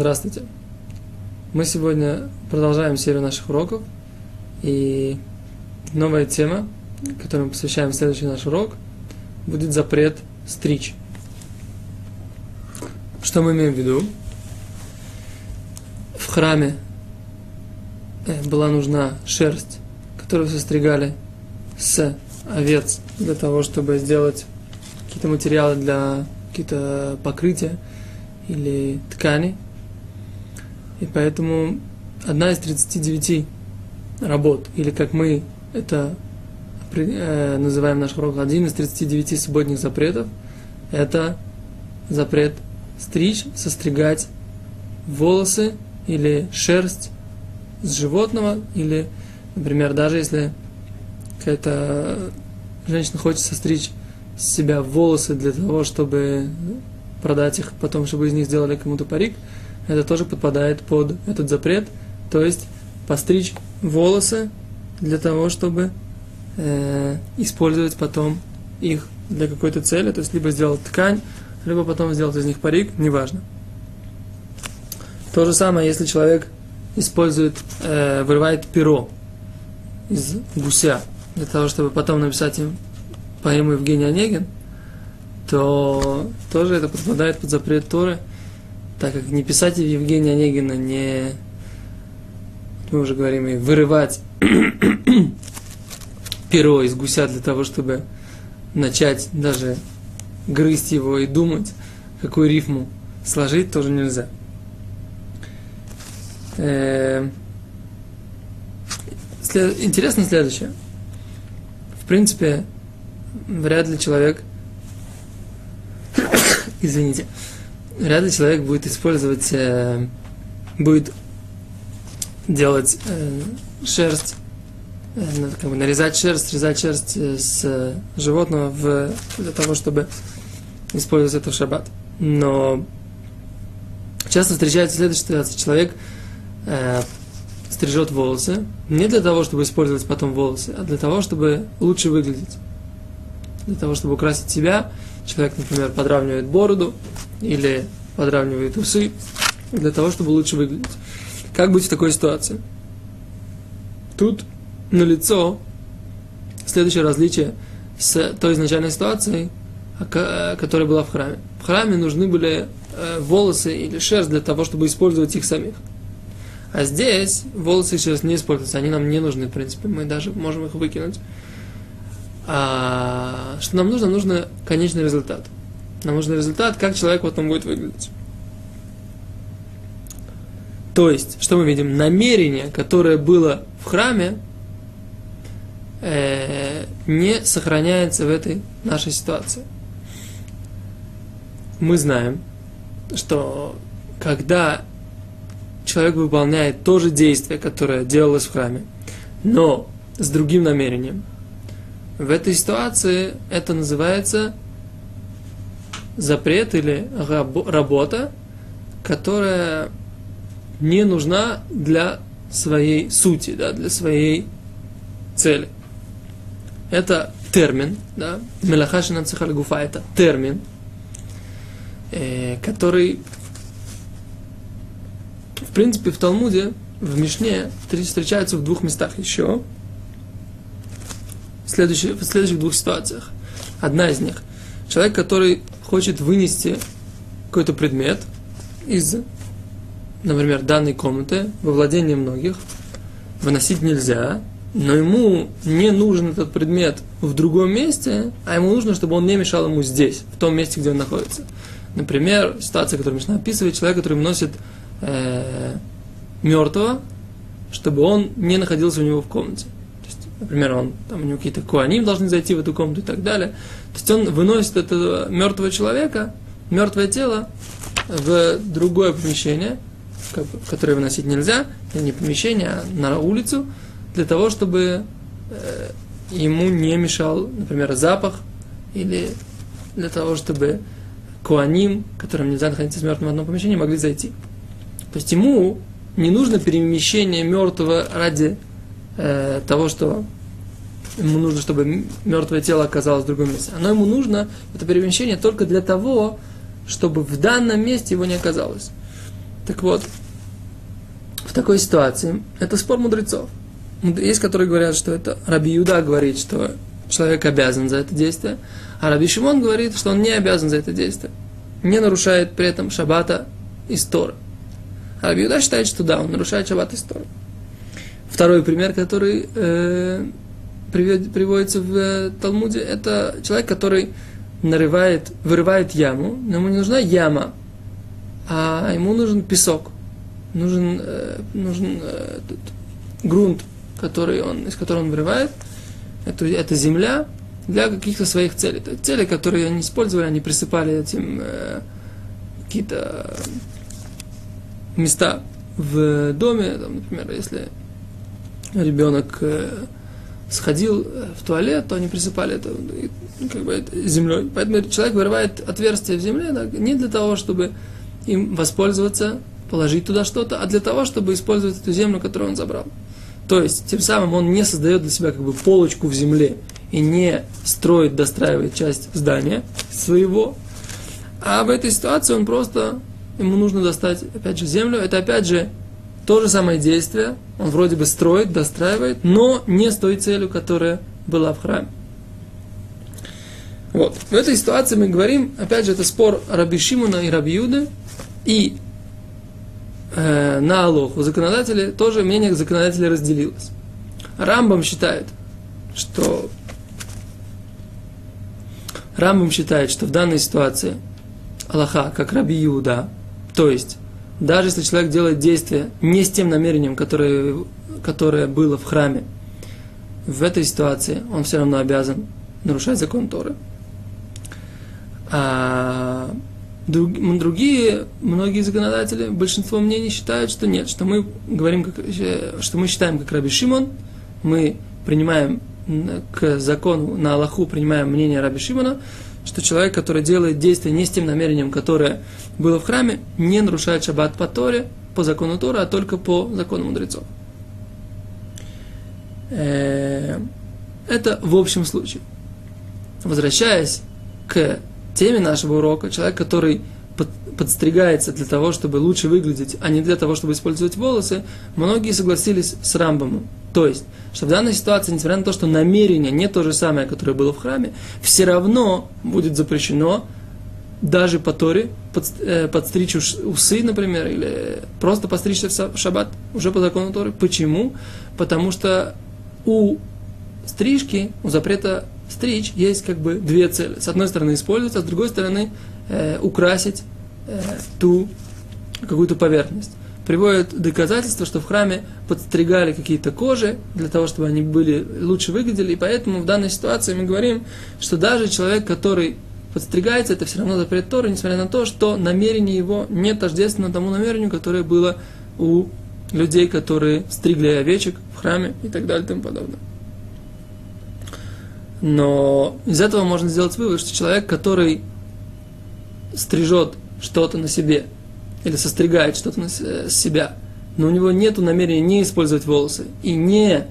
Здравствуйте. Мы сегодня продолжаем серию наших уроков. И новая тема, которую мы посвящаем следующий наш урок, будет запрет стричь. Что мы имеем в виду? В храме э, была нужна шерсть, которую состригали с овец для того, чтобы сделать какие-то материалы для какие-то покрытия или ткани. И поэтому одна из 39 работ, или как мы это э, называем наш урок, один из 39 субботних запретов, это запрет стричь, состригать волосы или шерсть с животного, или, например, даже если какая-то женщина хочет состричь с себя волосы для того, чтобы продать их потом, чтобы из них сделали кому-то парик, это тоже подпадает под этот запрет, то есть постричь волосы для того, чтобы э, использовать потом их для какой-то цели, то есть либо сделать ткань, либо потом сделать из них парик, неважно. То же самое, если человек использует, э, вырывает перо из гуся для того, чтобы потом написать им поэму Евгения Онегин – то тоже это подпадает под запрет Торы, так как не писать Евгения Онегина, не, мы уже говорим, и вырывать перо из гуся для того, чтобы начать даже грызть его и думать, какую рифму сложить, тоже нельзя. Э, интересно следующее. В принципе, вряд ли человек извините, вряд ли человек будет использовать, э, будет делать э, шерсть, э, как бы нарезать шерсть, срезать шерсть э, с животного в, для того, чтобы использовать это в шаббат. Но часто встречается следующая ситуация. Человек э, стрижет волосы не для того, чтобы использовать потом волосы, а для того, чтобы лучше выглядеть. Для того, чтобы украсить себя Человек, например, подравнивает бороду или подравнивает усы для того, чтобы лучше выглядеть. Как быть в такой ситуации? Тут на лицо следующее различие с той изначальной ситуацией, которая была в храме. В храме нужны были э, волосы или шерсть для того, чтобы использовать их самих. А здесь волосы и шерсть не используются, они нам не нужны, в принципе, мы даже можем их выкинуть. А, что нам нужно? Нужно конечный результат. Нам нужен результат, как человек потом будет выглядеть. То есть, что мы видим? Намерение, которое было в храме, э, не сохраняется в этой нашей ситуации. Мы знаем, что когда человек выполняет то же действие, которое делалось в храме, но с другим намерением – в этой ситуации это называется запрет или работа, которая не нужна для своей сути, да, для своей цели. Это термин, да, Мелахашина Цехальгуфа, это термин, э, который, в принципе, в Талмуде, в Мишне встречается в двух местах еще – в следующих, в следующих двух ситуациях. Одна из них. Человек, который хочет вынести какой-то предмет из, например, данной комнаты во владение многих, выносить нельзя, но ему не нужен этот предмет в другом месте, а ему нужно, чтобы он не мешал ему здесь, в том месте, где он находится. Например, ситуация, которую Мишна описывает, человек, который вносит э, мертвого, чтобы он не находился у него в комнате например, он, там у него какие-то куаним должны зайти в эту комнату и так далее. То есть он выносит этого мертвого человека, мертвое тело в другое помещение, которое выносить нельзя, не помещение, а на улицу, для того, чтобы э, ему не мешал, например, запах, или для того, чтобы куаним, которым нельзя находиться с мертвым в одном помещении, могли зайти. То есть ему не нужно перемещение мертвого ради э, того, что ему нужно, чтобы мертвое тело оказалось в другом месте. Оно ему нужно, это перемещение, только для того, чтобы в данном месте его не оказалось. Так вот, в такой ситуации это спор мудрецов. Есть, которые говорят, что это Раби Юда говорит, что человек обязан за это действие, а Раби Шимон говорит, что он не обязан за это действие. Не нарушает при этом шаббата из Торы. А Раби Юда считает, что да, он нарушает шаббат из Торы. Второй пример, который э, приводится в э, Талмуде, это человек, который нарывает, вырывает яму, но ему не нужна яма, а ему нужен песок, нужен, э, нужен э, тут, грунт, который он, из которого он вырывает, это, это земля для каких-то своих целей. То есть цели, которые они использовали, они присыпали этим э, какие-то места в доме, там, например, если ребенок э, сходил э, в туалет, то они присыпали это, как бы, землей. Поэтому человек вырывает отверстие в земле да, не для того, чтобы им воспользоваться, положить туда что-то, а для того, чтобы использовать эту землю, которую он забрал. То есть, тем самым он не создает для себя как бы полочку в земле и не строит, достраивает часть здания своего, а в этой ситуации он просто, ему нужно достать, опять же, землю. Это, опять же, то же самое действие. Он вроде бы строит, достраивает, но не с той целью, которая была в храме. Вот. В этой ситуации мы говорим, опять же, это спор Раби Шимуна и Раби Юды, и э, на Алоху законодатели, тоже мнение законодателей разделилось. Рамбам считает, что Рамбам считает, что в данной ситуации Аллаха, как Раби Юда, то есть, даже если человек делает действие не с тем намерением, которое, которое было в храме, в этой ситуации он все равно обязан нарушать закон Торы. А другие, многие законодатели, большинство мнений считают, что нет, что мы говорим, как, что мы считаем как Раби Шимон, мы принимаем к закону на Аллаху, принимаем мнение Раби Шимона, что человек, который делает действие не с тем намерением, которое было в храме, не нарушает шаббат по Торе, по закону Тора, а только по закону мудрецов. Э, это в общем случае. Возвращаясь к теме нашего урока, человек, который подстригается для того, чтобы лучше выглядеть, а не для того, чтобы использовать волосы, многие согласились с Рамбамом. То есть, что в данной ситуации, несмотря на то, что намерение не то же самое, которое было в храме, все равно будет запрещено даже по Торе под, э, подстричь усы, например, или просто постричься в шаббат, уже по закону Торы. Почему? Потому что у стрижки, у запрета стричь есть как бы две цели. С одной стороны использовать, а с другой стороны э, украсить э, ту какую-то поверхность. Приводят доказательства, что в храме подстригали какие-то кожи для того, чтобы они были лучше выглядели, и поэтому в данной ситуации мы говорим, что даже человек, который подстригается, это все равно запрет Торы, несмотря на то, что намерение его не тождественно тому намерению, которое было у людей, которые стригли овечек в храме и так далее и тому подобное. Но из этого можно сделать вывод, что человек, который стрижет что-то на себе, или состригает что-то э, себя, но у него нет намерения не использовать волосы и не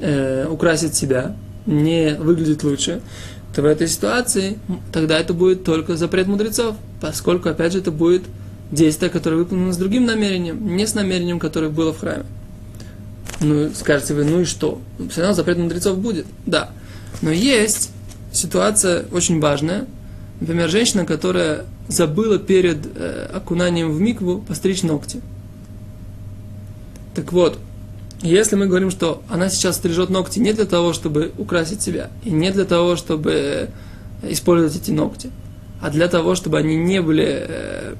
э, украсить себя, не выглядеть лучше, то в этой ситуации тогда это будет только запрет мудрецов, поскольку, опять же, это будет действие, которое выполнено с другим намерением, не с намерением, которое было в храме. Ну, скажете вы, ну и что? Все равно запрет мудрецов будет. Да. Но есть ситуация очень важная. Например, женщина, которая забыла перед э, окунанием в микву постричь ногти. Так вот, если мы говорим, что она сейчас стрижет ногти не для того, чтобы украсить себя, и не для того, чтобы использовать эти ногти, а для того, чтобы они не были, э,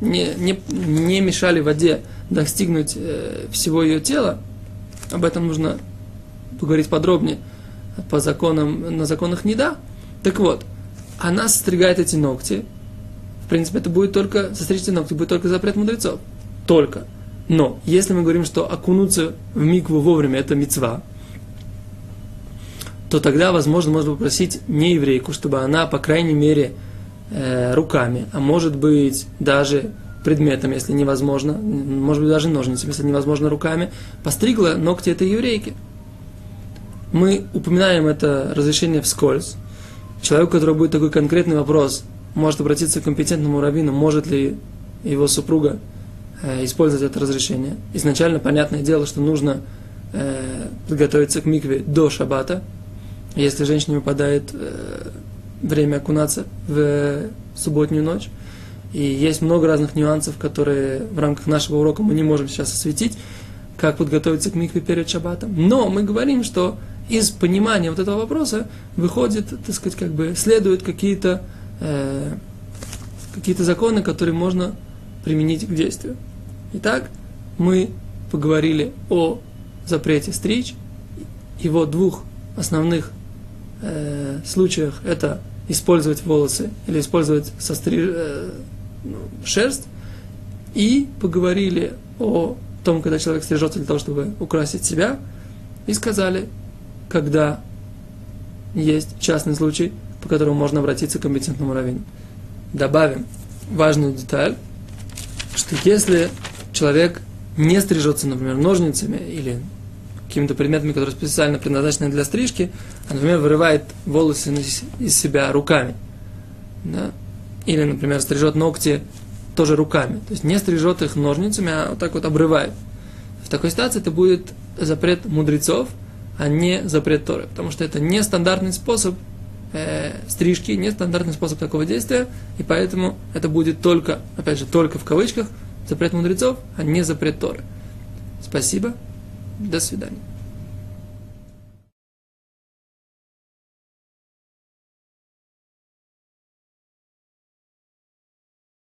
не, не, не мешали воде достигнуть э, всего ее тела, об этом нужно поговорить подробнее – по законам, на законах не да. Так вот, она состригает эти ногти. В принципе, это будет только, состричь эти ногти будет только запрет мудрецов. Только. Но, если мы говорим, что окунуться в микву вовремя это мецва, то тогда, возможно, можно попросить не еврейку, чтобы она, по крайней мере, э, руками, а может быть, даже предметом, если невозможно, может быть, даже ножницами, если невозможно руками, постригла ногти этой еврейки мы упоминаем это разрешение вскользь. Человек, у которого будет такой конкретный вопрос, может обратиться к компетентному раввину, может ли его супруга э, использовать это разрешение. Изначально понятное дело, что нужно э, подготовиться к микве до шаббата. Если женщине выпадает э, время окунаться в субботнюю ночь. И есть много разных нюансов, которые в рамках нашего урока мы не можем сейчас осветить, как подготовиться к микве перед шаббатом. Но мы говорим, что из понимания вот этого вопроса выходит, так сказать, как бы следуют какие-то э, какие-то законы, которые можно применить к действию. Итак, мы поговорили о запрете стричь. Его двух основных э, случаях это использовать волосы или использовать состри... э, ну, шерсть. И поговорили о том, когда человек стрижется для того, чтобы украсить себя. И сказали, когда есть частный случай, по которому можно обратиться к компетентному раввину. Добавим важную деталь, что если человек не стрижется, например, ножницами или какими-то предметами, которые специально предназначены для стрижки, а, например, вырывает волосы из себя руками, да? или, например, стрижет ногти тоже руками, то есть не стрижет их ножницами, а вот так вот обрывает. В такой ситуации это будет запрет мудрецов, а не запрет Торы, потому что это нестандартный способ э, стрижки, нестандартный способ такого действия, и поэтому это будет только, опять же, только в кавычках, запрет мудрецов, а не запрет Торы. Спасибо. До свидания.